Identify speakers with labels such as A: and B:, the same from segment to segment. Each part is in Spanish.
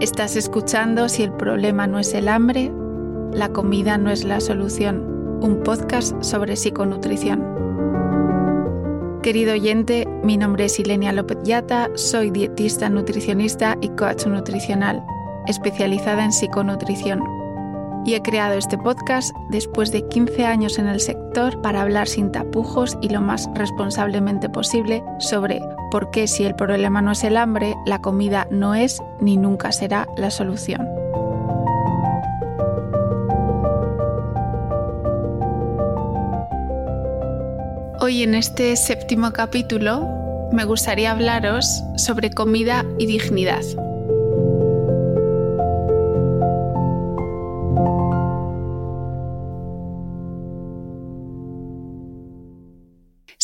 A: Estás escuchando Si el problema no es el hambre, la comida no es la solución, un podcast sobre psiconutrición. Querido oyente, mi nombre es Ilenia López Yata, soy dietista, nutricionista y coach nutricional, especializada en psiconutrición. Y he creado este podcast después de 15 años en el sector para hablar sin tapujos y lo más responsablemente posible sobre por qué si el problema no es el hambre, la comida no es ni nunca será la solución. Hoy en este séptimo capítulo me gustaría hablaros sobre comida y dignidad.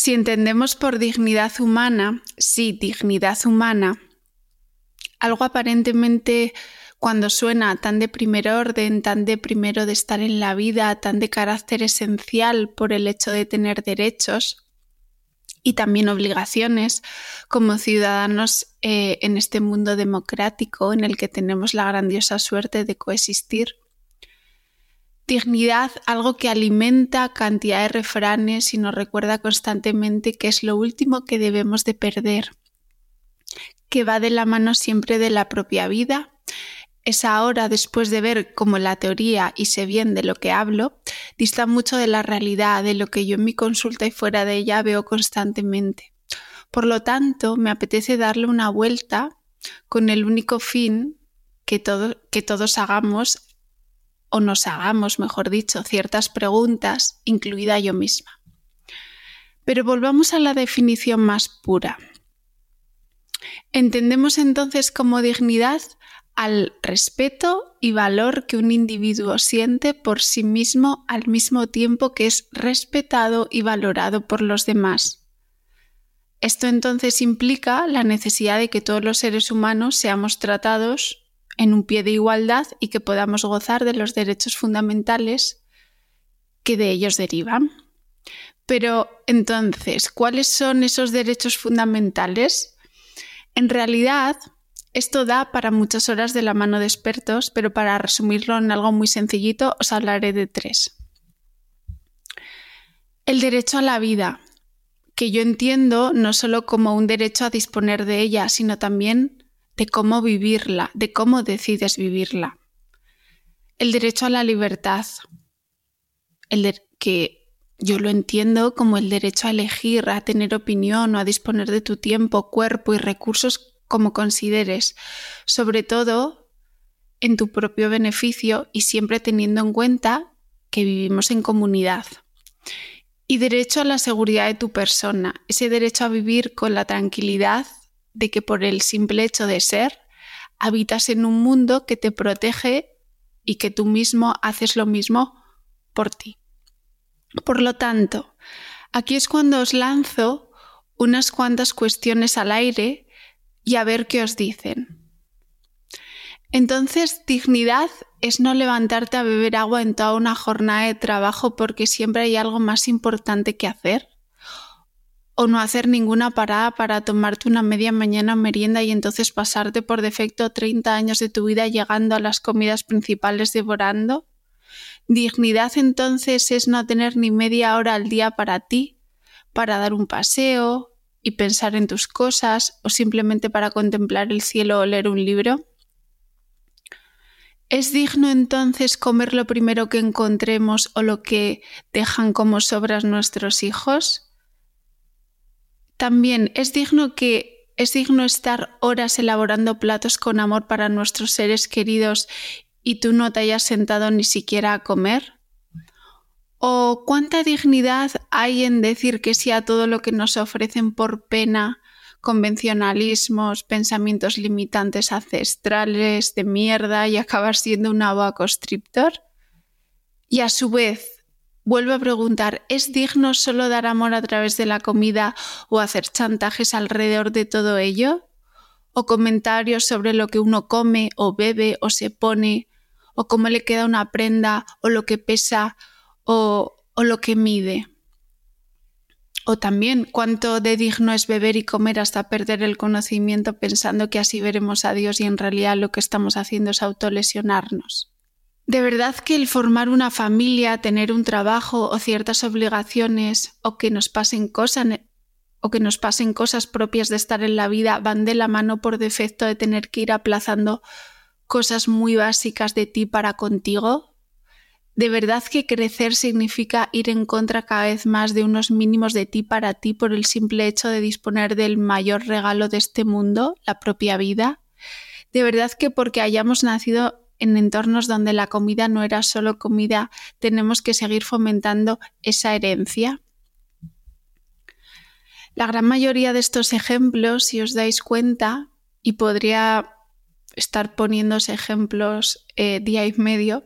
A: Si entendemos por dignidad humana, sí, dignidad humana, algo aparentemente cuando suena tan de primer orden, tan de primero de estar en la vida, tan de carácter esencial por el hecho de tener derechos y también obligaciones como ciudadanos eh, en este mundo democrático en el que tenemos la grandiosa suerte de coexistir. Dignidad, algo que alimenta cantidad de refranes y nos recuerda constantemente que es lo último que debemos de perder, que va de la mano siempre de la propia vida es ahora, después de ver cómo la teoría y sé bien de lo que hablo, dista mucho de la realidad, de lo que yo en mi consulta y fuera de ella veo constantemente. Por lo tanto, me apetece darle una vuelta con el único fin que, que todos hagamos, o nos hagamos, mejor dicho, ciertas preguntas, incluida yo misma. Pero volvamos a la definición más pura. Entendemos entonces como dignidad al respeto y valor que un individuo siente por sí mismo al mismo tiempo que es respetado y valorado por los demás. Esto entonces implica la necesidad de que todos los seres humanos seamos tratados en un pie de igualdad y que podamos gozar de los derechos fundamentales que de ellos derivan. Pero entonces, ¿cuáles son esos derechos fundamentales? En realidad, esto da para muchas horas de la mano de expertos, pero para resumirlo en algo muy sencillito os hablaré de tres. El derecho a la vida, que yo entiendo no solo como un derecho a disponer de ella, sino también de cómo vivirla, de cómo decides vivirla. El derecho a la libertad, el que yo lo entiendo como el derecho a elegir, a tener opinión o a disponer de tu tiempo, cuerpo y recursos como consideres, sobre todo en tu propio beneficio y siempre teniendo en cuenta que vivimos en comunidad. Y derecho a la seguridad de tu persona, ese derecho a vivir con la tranquilidad de que por el simple hecho de ser, habitas en un mundo que te protege y que tú mismo haces lo mismo por ti. Por lo tanto, aquí es cuando os lanzo unas cuantas cuestiones al aire y a ver qué os dicen. Entonces, dignidad es no levantarte a beber agua en toda una jornada de trabajo porque siempre hay algo más importante que hacer. O no hacer ninguna parada para tomarte una media mañana merienda y entonces pasarte por defecto 30 años de tu vida llegando a las comidas principales devorando. Dignidad entonces es no tener ni media hora al día para ti, para dar un paseo, y pensar en tus cosas o simplemente para contemplar el cielo o leer un libro? ¿Es digno entonces comer lo primero que encontremos o lo que dejan como sobras nuestros hijos? También es digno que es digno estar horas elaborando platos con amor para nuestros seres queridos y tú no te hayas sentado ni siquiera a comer? ¿O cuánta dignidad hay en decir que sí a todo lo que nos ofrecen por pena, convencionalismos, pensamientos limitantes ancestrales de mierda y acabar siendo un boa constrictor? Y a su vez, vuelvo a preguntar, ¿es digno solo dar amor a través de la comida o hacer chantajes alrededor de todo ello? ¿O comentarios sobre lo que uno come o bebe o se pone? ¿O cómo le queda una prenda o lo que pesa o, o lo que mide? O también cuánto de digno es beber y comer hasta perder el conocimiento pensando que así veremos a Dios y en realidad lo que estamos haciendo es autolesionarnos. De verdad que el formar una familia, tener un trabajo o ciertas obligaciones o que nos pasen cosas o que nos pasen cosas propias de estar en la vida van de la mano por defecto de tener que ir aplazando cosas muy básicas de ti para contigo? ¿De verdad que crecer significa ir en contra cada vez más de unos mínimos de ti para ti por el simple hecho de disponer del mayor regalo de este mundo, la propia vida? ¿De verdad que porque hayamos nacido en entornos donde la comida no era solo comida, tenemos que seguir fomentando esa herencia? La gran mayoría de estos ejemplos, si os dais cuenta, y podría estar poniéndose ejemplos eh, día y medio,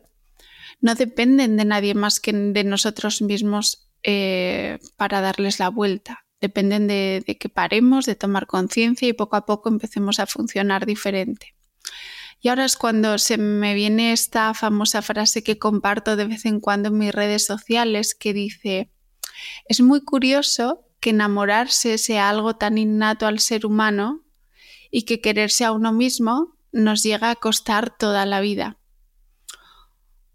A: no dependen de nadie más que de nosotros mismos eh, para darles la vuelta. Dependen de, de que paremos, de tomar conciencia y poco a poco empecemos a funcionar diferente. Y ahora es cuando se me viene esta famosa frase que comparto de vez en cuando en mis redes sociales que dice, es muy curioso que enamorarse sea algo tan innato al ser humano y que quererse a uno mismo nos llega a costar toda la vida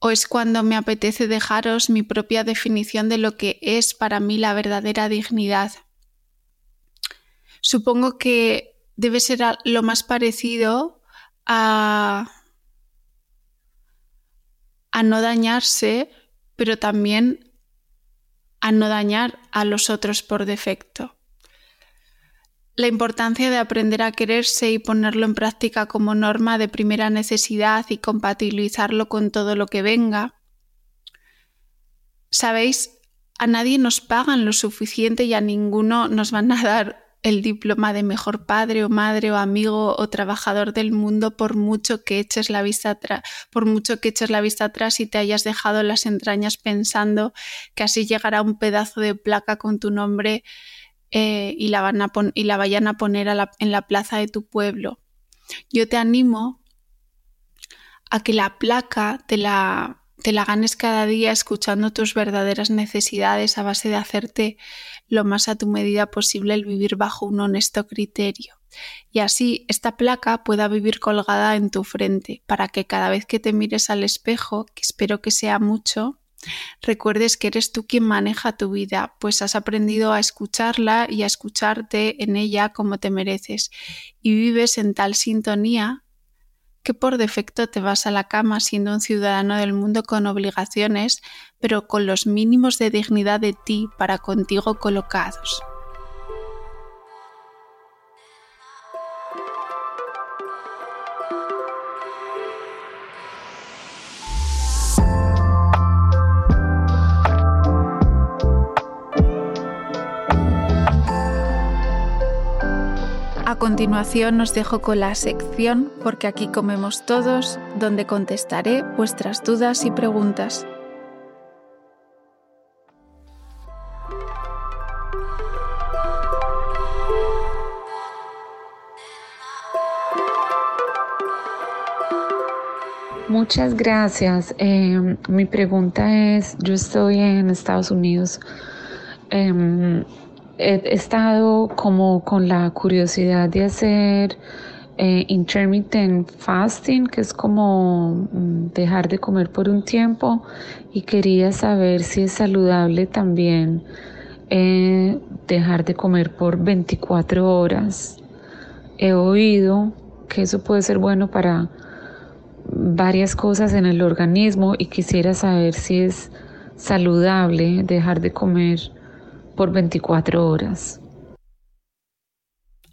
A: o es cuando me apetece dejaros mi propia definición de lo que es para mí la verdadera dignidad. Supongo que debe ser lo más parecido a, no dañarse, pero también a no dañar a los otros por defecto. La importancia de aprender a quererse y ponerlo en práctica como norma de primera necesidad y compatibilizarlo con todo lo que venga. Sabéis, a nadie nos pagan lo suficiente y a ninguno nos van a dar el diploma de mejor padre o madre o amigo o trabajador del mundo por mucho que eches la vista atrás, por mucho que eches la vista atrás y te hayas dejado las entrañas pensando que así llegará un pedazo de placa con tu nombre eh, y, la van a y, la vayan a poner en la plaza de tu pueblo. Yo te animo a que la placa te la, te la ganes cada día escuchando tus verdaderas necesidades a base de hacerte lo más a tu medida posible el vivir bajo un honesto criterio. Y así esta placa pueda vivir colgada en tu frente para que cada vez que te mires al espejo, que espero que sea mucho, recuerdes que eres tú quien maneja tu vida, pues has aprendido a escucharla y a escucharte en ella como te mereces, y vives en tal sintonía que por defecto te vas a la cama siendo un ciudadano del mundo con obligaciones, pero con los mínimos de dignidad de ti para contigo colocados. Continuación os dejo con la sección Porque aquí comemos todos, donde contestaré vuestras dudas y preguntas.
B: Muchas gracias. Eh, mi pregunta es, yo estoy en Estados Unidos. Em, he estado como con la curiosidad de hacer eh, intermittent fasting, que es como mm, dejar de comer por un tiempo y quería saber si es saludable también eh, dejar de comer por 24 horas. He oído que eso puede ser bueno para varias cosas en el organismo y quisiera saber si es saludable dejar de comer por 24 horas.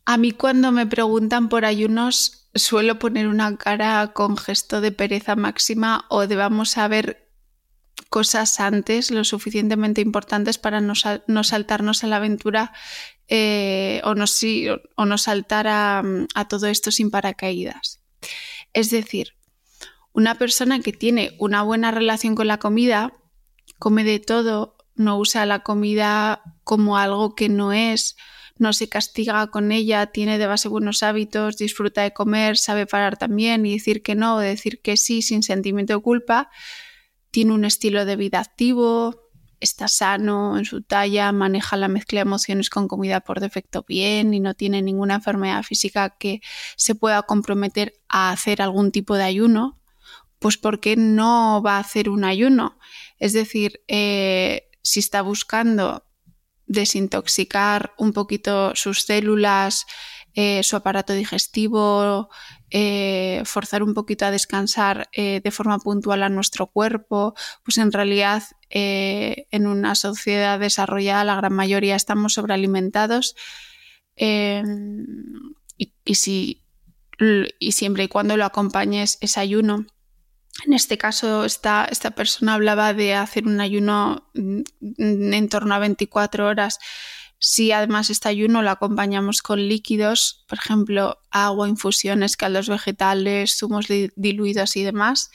A: A mí cuando me preguntan por ayunos suelo poner una cara con gesto de pereza máxima o de vamos a ver cosas antes lo suficientemente importantes para no, saltarnos a la aventura eh, o, no, o, no, saltar a todo esto sin paracaídas. Es decir, una persona que tiene una buena relación con la comida, come de todo, no usa la comida como algo que no es, no se castiga con ella, tiene de base buenos hábitos, disfruta de comer, sabe parar también y decir que no o decir que sí sin sentimiento de culpa, tiene un estilo de vida activo, está sano en su talla, maneja la mezcla de emociones con comida por defecto bien y no tiene ninguna enfermedad física que se pueda comprometer a hacer algún tipo de ayuno, pues ¿por qué no va a hacer un ayuno? Es decir, eh, si está buscando desintoxicar un poquito sus células, eh, su aparato digestivo, eh, forzar un poquito a descansar eh, de forma puntual a nuestro cuerpo, pues en realidad en una sociedad desarrollada la gran mayoría estamos sobrealimentados y, y, si, y siempre y cuando lo acompañes ese ayuno en este caso, esta, esta persona hablaba de hacer un ayuno mm, en torno a 24 horas. Si además este ayuno lo acompañamos con líquidos, por ejemplo, agua, infusiones, caldos vegetales, zumos diluidos y demás,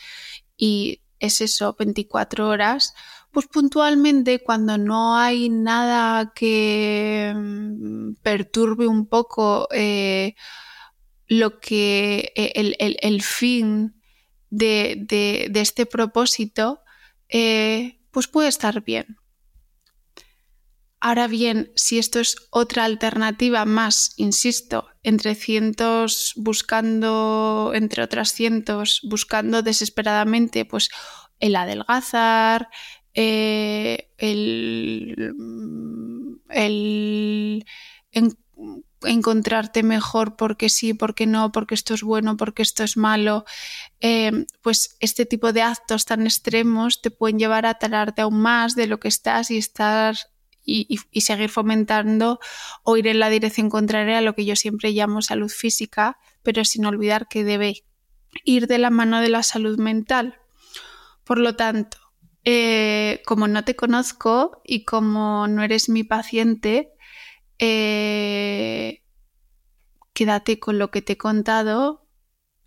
A: y es eso, 24 horas, pues puntualmente cuando no hay nada que mm, perturbe un poco eh, lo que eh, el, el fin de, este propósito, eh, pues puede estar bien. Ahora bien, si esto es otra alternativa más, insisto, entre cientos buscando, entre otras cientos, buscando desesperadamente, pues el adelgazar, eh, el, el encontrarte mejor porque sí, porque no, porque esto es bueno, porque esto es malo, eh, pues este tipo de actos tan extremos te pueden llevar a talarte aún más de lo que estás y estar y, seguir fomentando o ir en la dirección contraria a lo que yo siempre llamo salud física, pero sin olvidar que debe ir de la mano de la salud mental. Por lo tanto, eh, como no te conozco y como no eres mi paciente, eh, quédate con lo que te he contado,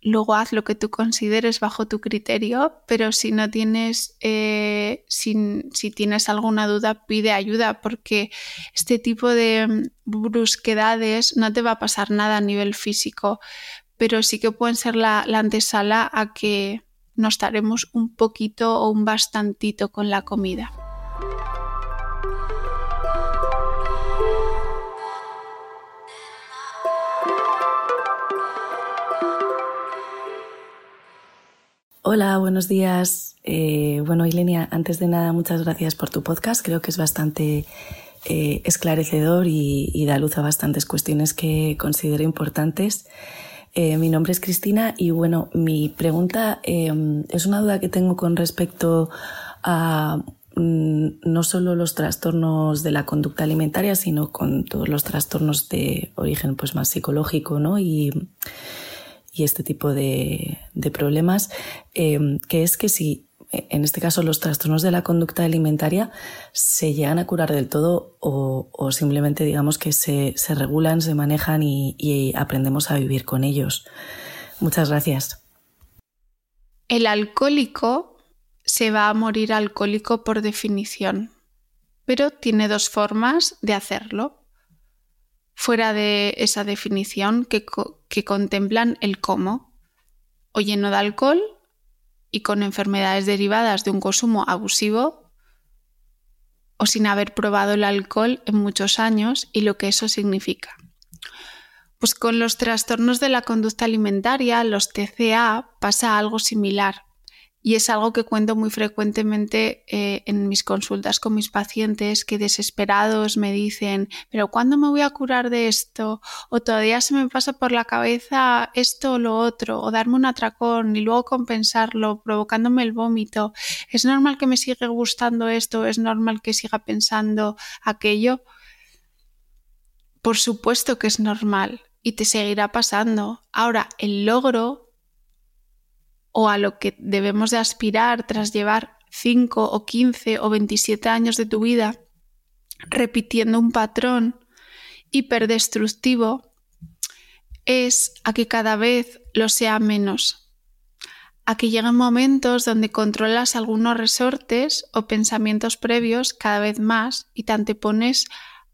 A: luego haz lo que tú consideres bajo tu criterio, pero si no tienes, eh, si, tienes alguna duda, pide ayuda, porque este tipo de mm, brusquedades no te va a pasar nada a nivel físico, pero sí que pueden ser la, la antesala a que nos estaremos un poquito o un bastantito con la comida.
C: Hola, buenos días. Eh, bueno, Ilenia, antes de nada, muchas gracias por tu podcast. Creo que es bastante eh, esclarecedor y, da luz a bastantes cuestiones que considero importantes. Eh, mi nombre es Cristina y bueno, mi pregunta es una duda que tengo con respecto a mm, no solo los trastornos de la conducta alimentaria, sino con todos los trastornos de origen pues, más psicológico, ¿no? Y este tipo de, problemas, em, que es que si en este caso los trastornos de la conducta alimentaria se llegan a curar del todo o, simplemente digamos que se, regulan, se manejan y, aprendemos a vivir con ellos. Muchas gracias.
A: El alcohólico se va a morir alcohólico por definición, pero tiene dos formas de hacerlo fuera de esa definición que, contemplan el cómo, o lleno de alcohol y con enfermedades derivadas de un consumo abusivo, o sin haber probado el alcohol en muchos años y lo que eso significa. Pues con los trastornos de la conducta alimentaria, los TCA, pasa algo similar y es algo que cuento muy frecuentemente eh, en mis consultas con mis pacientes que desesperados me dicen, pero ¿cuándo me voy a curar de esto? O todavía se me pasa por la cabeza esto o lo otro, o darme un atracón y luego compensarlo, provocándome el vómito. ¿Es normal que me siga gustando esto? ¿Es normal que siga pensando aquello? Por supuesto que es normal y te seguirá pasando. Ahora, el logro o a lo que debemos de aspirar tras llevar 5 o 15 o 27 años de tu vida repitiendo un patrón hiperdestructivo es a que cada vez lo sea menos, a que lleguen momentos donde controlas algunos resortes o pensamientos previos cada vez más y te antepones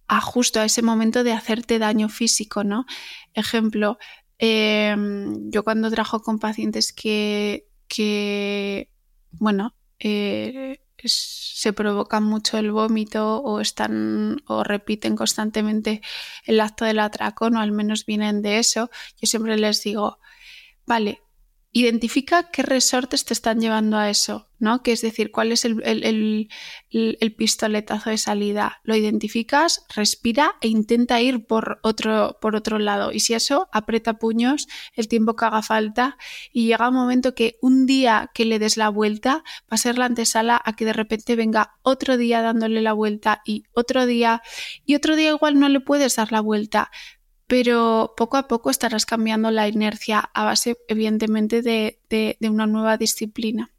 A: a justo a ese momento de hacerte daño físico, ¿no? Ejemplo, em, yo cuando trabajo con pacientes que, que bueno, eh, se provocan mucho el vómito o están o repiten constantemente el acto del atracón o al menos vienen de eso, yo siempre les digo, vale, identifica qué resortes te están llevando a eso, ¿no? Que es decir, cuál es el, pistoletazo de salida. Lo identificas, respira e intenta ir por otro, por otro lado. Y si eso, aprieta puños el tiempo que haga falta y llega un momento que un día que le des la vuelta va a ser la antesala a que de repente venga otro día dándole la vuelta y otro día y otro día igual no le puedes dar la vuelta, pero poco a poco estarás cambiando la inercia a base, evidentemente, de, una nueva disciplina.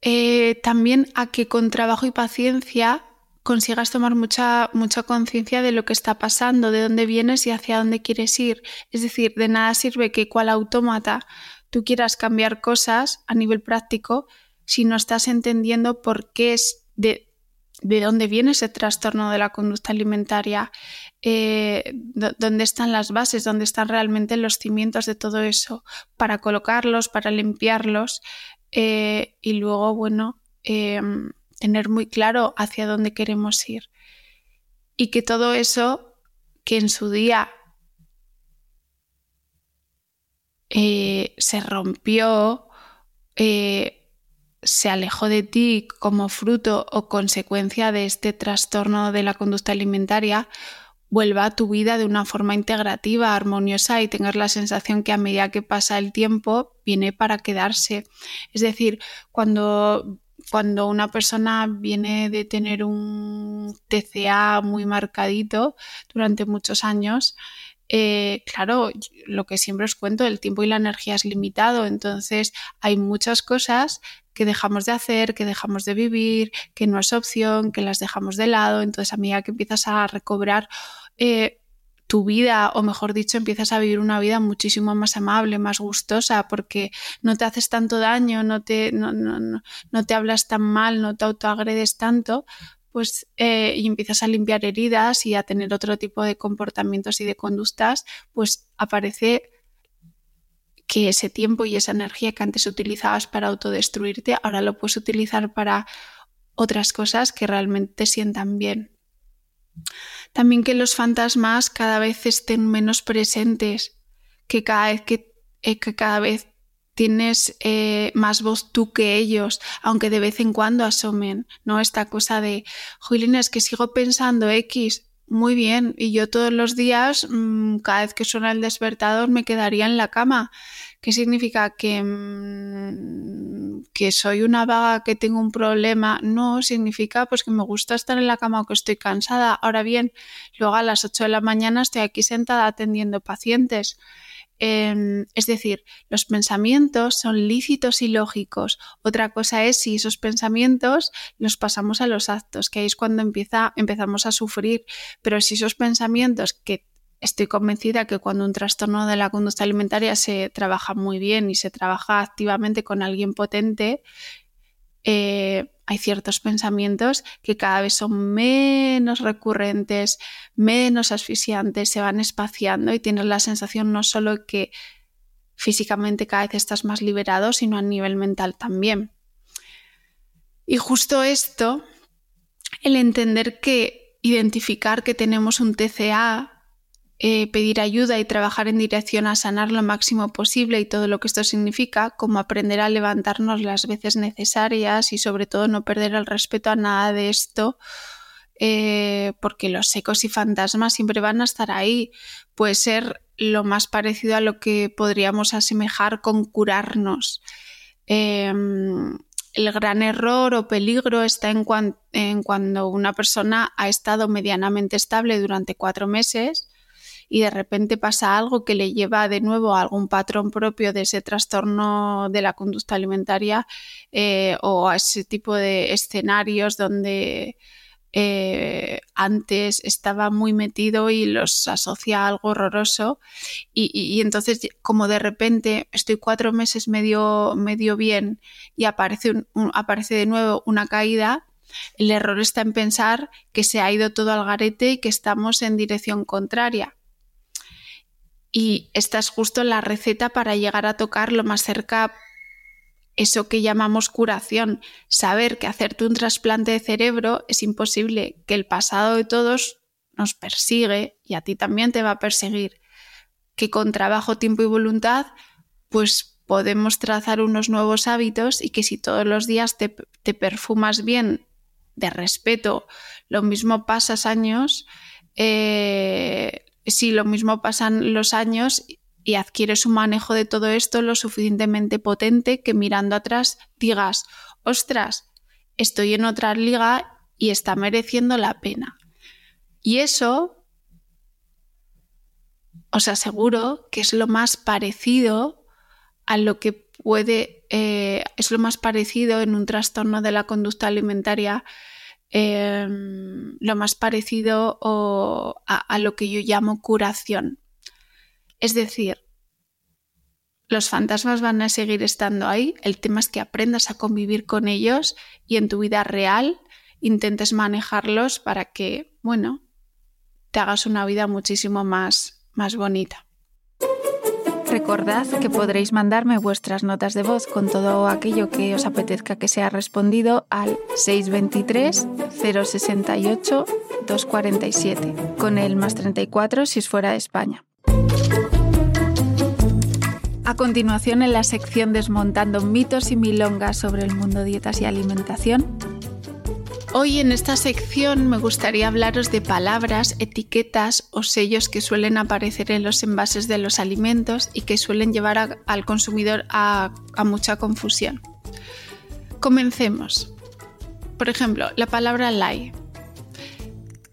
A: Eh, también a que con trabajo y paciencia consigas tomar mucha, mucha conciencia de lo que está pasando, de dónde vienes y hacia dónde quieres ir. Es decir, de nada sirve que cual autómata tú quieras cambiar cosas a nivel práctico si no estás entendiendo por qué es de, de dónde viene ese trastorno de la conducta alimentaria, eh, dónde están las bases, dónde están realmente los cimientos de todo eso, para colocarlos, para limpiarlos eh, y luego, bueno, em, tener muy claro hacia dónde queremos ir. Y que todo eso que en su día eh, se rompió, se alejó de ti como fruto o consecuencia de este trastorno de la conducta alimentaria, vuelva a tu vida de una forma integrativa, armoniosa y tengas la sensación que a medida que pasa el tiempo viene para quedarse. Es decir, cuando, cuando una persona viene de tener un TCA muy marcadito durante muchos años, eh, claro, lo que siempre os cuento, el tiempo y la energía es limitado, entonces hay muchas cosas que dejamos de hacer, que dejamos de vivir, que no es opción, que las dejamos de lado. Entonces, a medida que empiezas a recobrar eh, tu vida, o mejor dicho, empiezas a vivir una vida muchísimo más amable, más gustosa, porque no te haces tanto daño, no te, no, no, no, te hablas tan mal, no te autoagredes tanto, pues eh, y empiezas a limpiar heridas y a tener otro tipo de comportamientos y de conductas, pues aparece que ese tiempo y esa energía que antes utilizabas para autodestruirte, ahora lo puedes utilizar para otras cosas que realmente te sientan bien. También que los fantasmas cada vez estén menos presentes, que cada vez, que, eh, cada vez tienes eh, más voz tú que ellos, aunque de vez en cuando asomen, ¿no? Esta cosa de, Juliana, es que sigo pensando X, muy bien, y yo todos los días, mm, cada vez que suena el despertador, me quedaría en la cama. ¿Qué significa? ¿Que, mm, que soy una vaga, que tengo un problema? No, significa pues que me gusta estar en la cama o que estoy cansada. Ahora bien, luego a las 8 de la mañana estoy aquí sentada atendiendo pacientes. Em, es decir, los pensamientos son lícitos y lógicos. Otra cosa es si esos pensamientos los pasamos a los actos, que es cuando empieza, empezamos a sufrir. Pero si esos pensamientos que estoy convencida que cuando un trastorno de la conducta alimentaria se trabaja muy bien y se trabaja activamente con alguien potente, eh, hay ciertos pensamientos que cada vez son menos recurrentes, menos asfixiantes, se van espaciando y tienes la sensación no solo que físicamente cada vez estás más liberado, sino a nivel mental también. Y justo esto, el entender que identificar que tenemos un TCA eh, pedir ayuda y trabajar en dirección a sanar lo máximo posible y todo lo que esto significa, como aprender a levantarnos las veces necesarias y sobre todo no perder el respeto a nada de esto, eh, porque los secos y fantasmas siempre van a estar ahí. Puede ser lo más parecido a lo que podríamos asemejar con curarnos. Em, el gran error o peligro está en, en, cuando una persona ha estado medianamente estable durante cuatro meses y de repente pasa algo que le lleva de nuevo a algún patrón propio de ese trastorno de la conducta alimentaria eh, o a ese tipo de escenarios donde eh, antes estaba muy metido y los asocia a algo horroroso y, entonces como de repente estoy cuatro meses medio, bien y aparece, aparece de nuevo una caída, el error está en pensar que se ha ido todo al garete y que estamos en dirección contraria. Y esta es justo la receta para llegar a tocar lo más cerca eso que llamamos curación, saber que hacerte un trasplante de cerebro es imposible, que el pasado de todos nos persigue y a ti también te va a perseguir, que con trabajo, tiempo y voluntad, pues podemos trazar unos nuevos hábitos y que si todos los días te, perfumas bien de respeto, lo mismo pasas años, eh, si lo mismo pasan los años y adquieres un manejo de todo esto lo suficientemente potente que mirando atrás digas, ostras, estoy en otra liga y está mereciendo la pena. Y eso os aseguro que es lo más parecido a lo que puede, eh, es lo más parecido en un trastorno de la conducta alimentaria, em, lo más parecido a lo que yo llamo curación. Es decir, los fantasmas van a seguir estando ahí, el tema es que aprendas a convivir con ellos y en tu vida real intentes manejarlos para que, bueno, te hagas una vida muchísimo más, más bonita.
D: Recordad que podréis mandarme vuestras notas de voz con todo aquello que os apetezca que sea respondido al 623 068 247, con el más 34 si es fuera de España. A continuación, en la sección Desmontando mitos y milongas sobre el mundo dietas y alimentación.
A: Hoy en esta sección me gustaría hablaros de palabras, etiquetas o sellos que suelen aparecer en los envases de los alimentos y que suelen llevar al consumidor a, mucha confusión. Comencemos. Por ejemplo, la palabra light.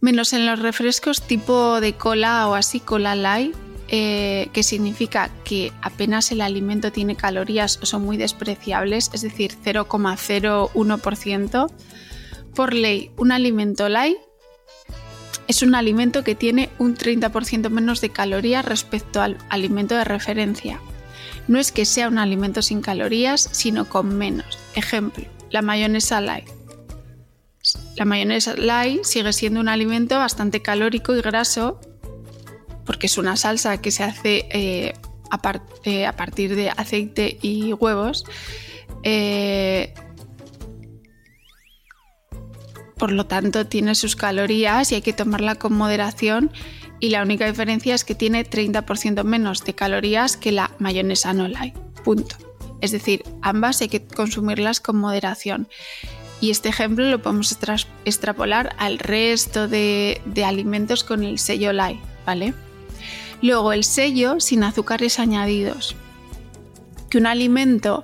A: Menos en los refrescos tipo de cola o así, cola light, eh, que significa que apenas el alimento tiene calorías o son muy despreciables, es decir, 0,01%. Por ley, un alimento light es un alimento que tiene un 30% menos de calorías respecto al alimento de referencia. No es que sea un alimento sin calorías, sino con menos. Ejemplo, la mayonesa light. La mayonesa light sigue siendo un alimento bastante calórico y graso, porque es una salsa que se hace eh, eh, a, partir de aceite y huevos. Eh, por lo tanto, tiene sus calorías y hay que tomarla con moderación. Y la única diferencia es que tiene 30% menos de calorías que la mayonesa no light. Punto. Es decir, ambas hay que consumirlas con moderación. Y este ejemplo lo podemos extrapolar al resto de, alimentos con el sello light, ¿vale? Luego el sello sin azúcares añadidos. Que un alimento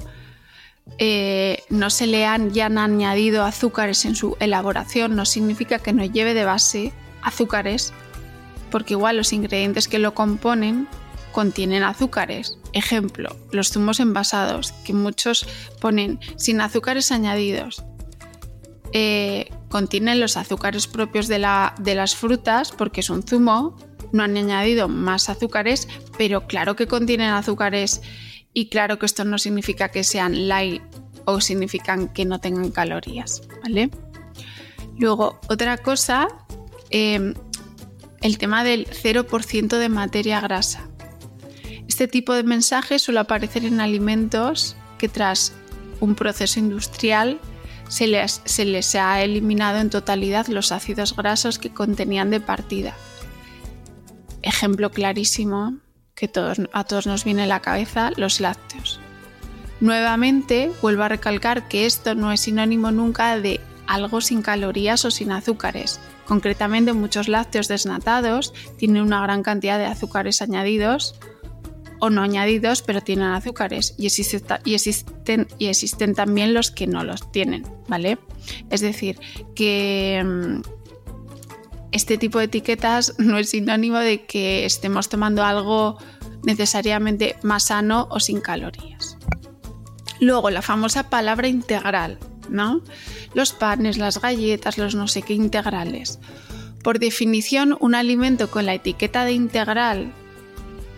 A: eh, no se le han, ya han añadido azúcares en su elaboración no significa que no lleve de base azúcares, porque igual los ingredientes que lo componen contienen azúcares. Ejemplo, los zumos envasados, que muchos ponen sin azúcares añadidos. Eh, contienen los azúcares propios de, de las frutas porque es un zumo no han añadido más azúcares, pero claro que contienen azúcares y claro que esto no significa que sean light o significan que no tengan calorías, ¿vale? Luego, otra cosa, em, el tema del 0% de materia grasa. Este tipo de mensaje suele aparecer en alimentos que tras un proceso industrial se les, se les ha eliminado en totalidad los ácidos grasos que contenían de partida ejemplo clarísimo que a todos nos viene a la cabeza, los lácteos. Nuevamente, vuelvo a recalcar que esto no es sinónimo nunca de algo sin calorías o sin azúcares. Concretamente, muchos lácteos desnatados tienen una gran cantidad de azúcares añadidos o no añadidos, pero tienen azúcares y, existen, y existen también los que no los tienen, ¿vale? Es decir, que mm, este tipo de etiquetas no es sinónimo de que estemos tomando algo necesariamente más sano o sin calorías. Luego, la famosa palabra integral, ¿no? Los panes, las galletas, los no sé qué integrales. Por definición, un alimento con la etiqueta de integral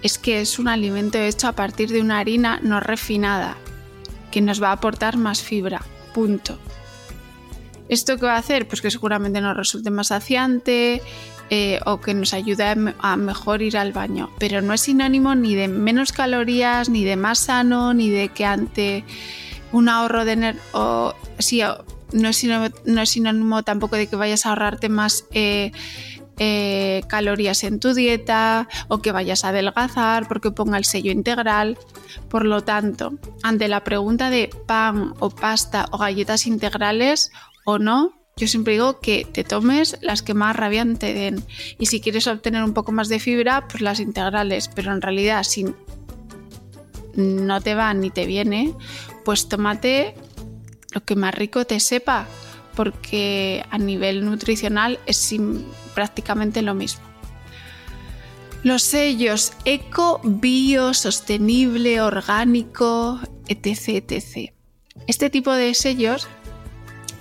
A: es que es un alimento hecho a partir de una harina no refinada, que nos va a aportar más fibra. Punto. ¿Esto qué va a hacer? Pues que seguramente nos resulte más saciante eh, o que nos ayude a mejor ir al baño. Pero no es sinónimo ni de menos calorías, ni de más sano, ni de que ante un ahorro de energía. Sí, no, es sinónimo, tampoco de que vayas a ahorrarte más. Eh, eh, calorías en tu dieta o que vayas a adelgazar porque ponga el sello integral. Por lo tanto, ante la pregunta de pan o pasta o galletas integrales o no, yo siempre digo que te tomes las que más rabia te den. Y si quieres obtener un poco más de fibra, pues las integrales. Pero en realidad, si no te va ni te viene, pues tómate lo que más rico te sepa porque a nivel nutricional es prácticamente lo mismo. Los sellos eco, bio, sostenible, orgánico, etc, etc. Este tipo de sellos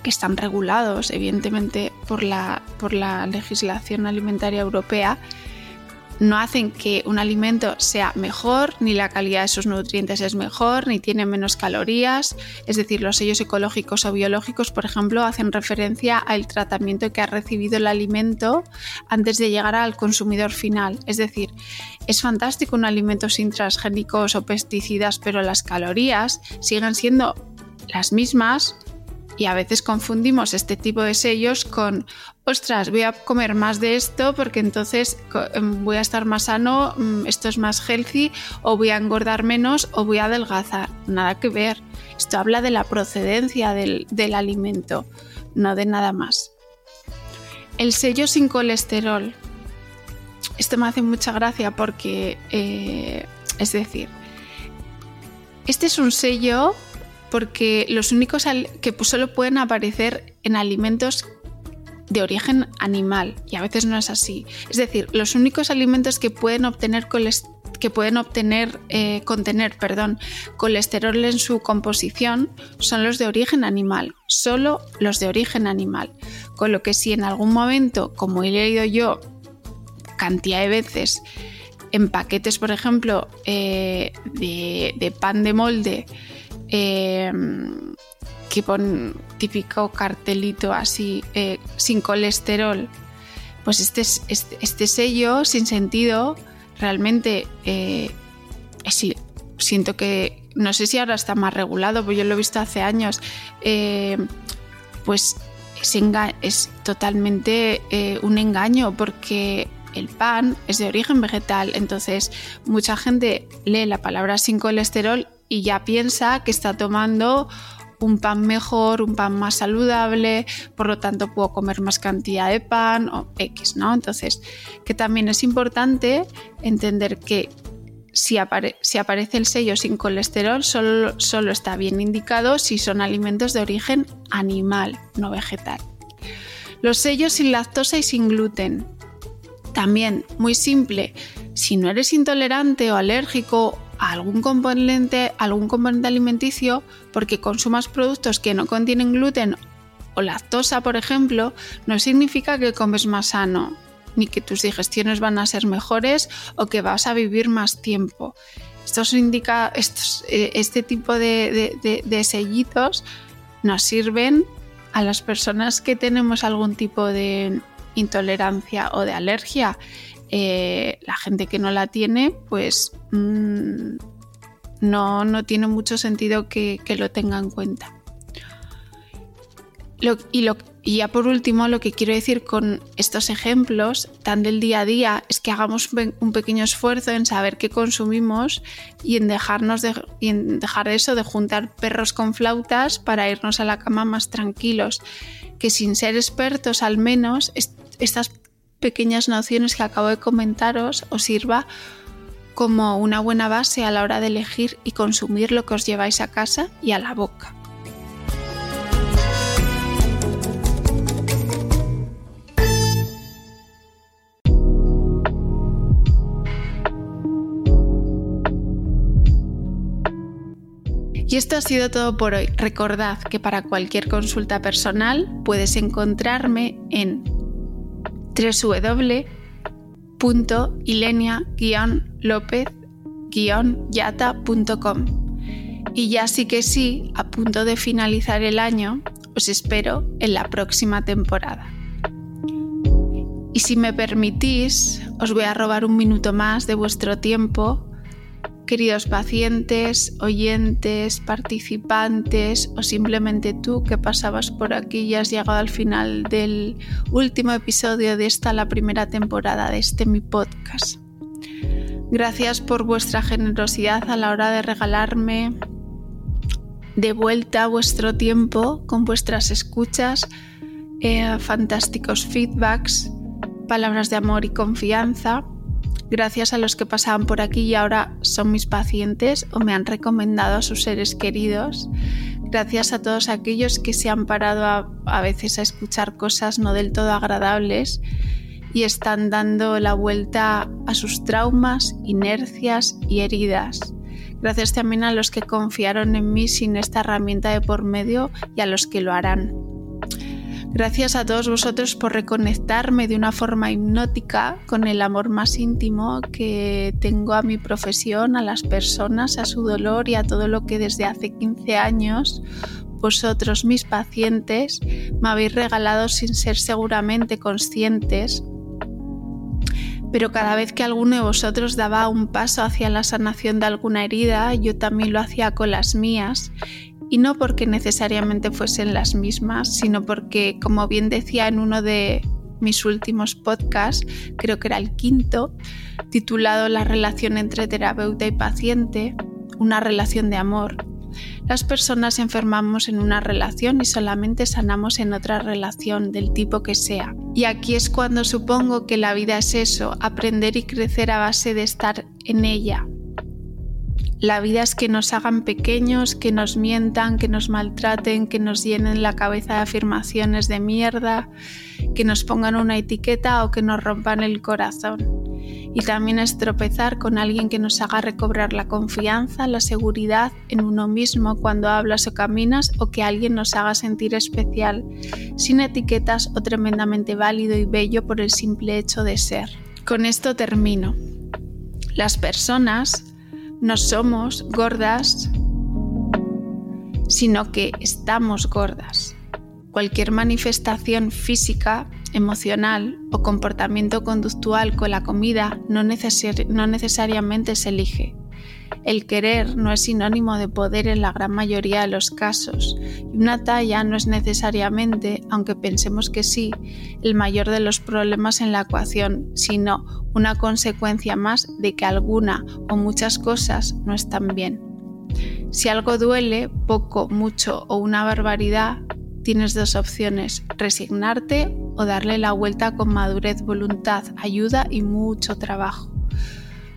A: que están regulados evidentemente por la, por la legislación alimentaria europea, no hacen que un alimento sea mejor, ni la calidad de sus nutrientes es mejor, ni tiene menos calorías. Es decir, los sellos ecológicos o biológicos, por ejemplo, hacen referencia al tratamiento que ha recibido el alimento antes de llegar al consumidor final. Es decir, es fantástico un alimento sin transgénicos o pesticidas, pero las calorías siguen siendo las mismas y a veces confundimos este tipo de sellos con, ostras, voy a comer más de esto porque entonces em, voy a estar más sano, mm, esto es más healthy, o voy a engordar menos o voy a adelgazar. Nada que ver. Esto habla de la procedencia del, alimento, no de nada más. El sello sin colesterol. Esto me hace mucha gracia porque, eh, es decir, este es un sello porque los únicos que solo pueden aparecer en alimentos de origen animal y a veces no es así. Es decir, los únicos alimentos que pueden obtener que pueden obtener, eh, contener perdón, colesterol en su composición son los de origen animal, solo los de origen animal. Con lo que si en algún momento, como he leído yo cantidad de veces, en paquetes, por ejemplo, eh, de pan de molde, Em, que pone típico cartelito así, eh, sin colesterol. Pues este, este, este, sello, sin sentido, realmente eh, siento que, no sé si ahora está más regulado, pues yo lo he visto hace años, eh, pues es, es totalmente un engaño porque el pan es de origen vegetal, entonces mucha gente lee la palabra sin colesterol y ya piensa que está tomando un pan mejor, un pan más saludable, por lo tanto puedo comer más cantidad de pan o X, ¿no? Entonces, que también es importante entender que si, aparece el sello sin colesterol, solo está bien indicado si son alimentos de origen animal, no vegetal. Los sellos sin lactosa y sin gluten. También, muy simple, si no eres intolerante o alérgico algún componente, algún componente alimenticio porque consumas productos que no contienen gluten o lactosa, por ejemplo, no significa que comes más sano, ni que tus digestiones van a ser mejores o que vas a vivir más tiempo. Esto indica, eh, este tipo de, de sellitos nos sirven a las personas que tenemos algún tipo de intolerancia o de alergia eh, la gente que no la tiene, pues mm, no, tiene mucho sentido que, lo tenga en cuenta. y, ya por último, lo que quiero decir con estos ejemplos tan del día a día es que hagamos un pequeño esfuerzo en saber qué consumimos y en, dejarnos de, y en dejar eso de juntar perros con flautas para irnos a la cama más tranquilos. Que sin ser expertos al menos estas pequeñas nociones que acabo de comentaros os sirva como una buena base a la hora de elegir y consumir lo que os lleváis a casa y a la boca. Y esto ha sido todo por hoy. Recordad que para cualquier consulta personal puedes encontrarme en www.ilenia-lopez-yata.com. Y ya sí que sí, a punto de finalizar el año, os espero en la próxima temporada. Y si me permitís, os voy a robar un minuto más de vuestro tiempo queridos pacientes, oyentes, participantes o simplemente tú que pasabas por aquí y has llegado al final del último episodio de esta, la primera temporada de este mi podcast. Gracias por vuestra generosidad a la hora de regalarme de vuelta vuestro tiempo con vuestras escuchas, eh, fantásticos feedbacks, palabras de amor y confianza gracias a los que pasaban por aquí y ahora son mis pacientes o me han recomendado a sus seres queridos, gracias a todos aquellos que se han parado a, veces a escuchar cosas no del todo agradables y están dando la vuelta a sus traumas, inercias y heridas. Gracias también a los que confiaron en mí sin esta herramienta de por medio y a los que lo harán. Gracias a todos vosotros por reconectarme de una forma hipnótica con el amor más íntimo que tengo a mi profesión, a las personas, a su dolor y a todo lo que desde hace 15 años vosotros, mis pacientes, me habéis regalado sin ser seguramente conscientes. Pero cada vez que alguno de vosotros daba un paso hacia la sanación de alguna herida, yo también lo hacía con las mías y no porque necesariamente fuesen las mismas, sino porque, como bien decía en uno de mis últimos podcasts, creo que era el quinto, titulado La relación entre terapeuta y paciente, una relación de amor. Las personas enfermamos en una relación y solamente sanamos en otra relación del tipo que sea. Y aquí es cuando supongo que la vida es eso, aprender y crecer a base de estar en ella, la vida es que nos hagan pequeños, que nos mientan, que nos maltraten, que nos llenen la cabeza de afirmaciones de mierda, que nos pongan una etiqueta o que nos rompan el corazón. Y también es tropezar con alguien que nos haga recobrar la confianza, la seguridad en uno mismo cuando hablas o caminas o que alguien nos haga sentir especial, sin etiquetas o tremendamente válido y bello por el simple hecho de ser. Con esto termino. Las personas no somos gordas, sino que estamos gordas. Cualquier manifestación física, emocional o comportamiento conductual con la comida no, necesariamente se elige. El querer no es sinónimo de poder en la gran mayoría de los casos y una talla no es necesariamente, aunque pensemos que sí, el mayor de los problemas en la ecuación, sino una consecuencia más de que alguna o muchas cosas no están bien. Si algo duele, poco, mucho o una barbaridad, tienes dos opciones, resignarte o darle la vuelta con madurez, voluntad, ayuda y mucho trabajo.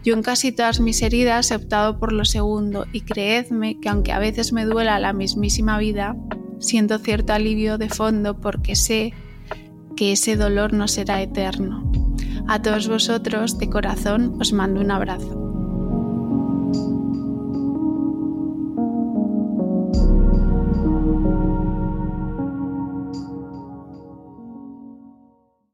A: Yo en casi todas mis heridas he optado por lo segundo y creedme que aunque a veces me duela la mismísima vida, siento cierto alivio de fondo porque sé que ese dolor no será eterno. A todos vosotros, de corazón, os mando un abrazo.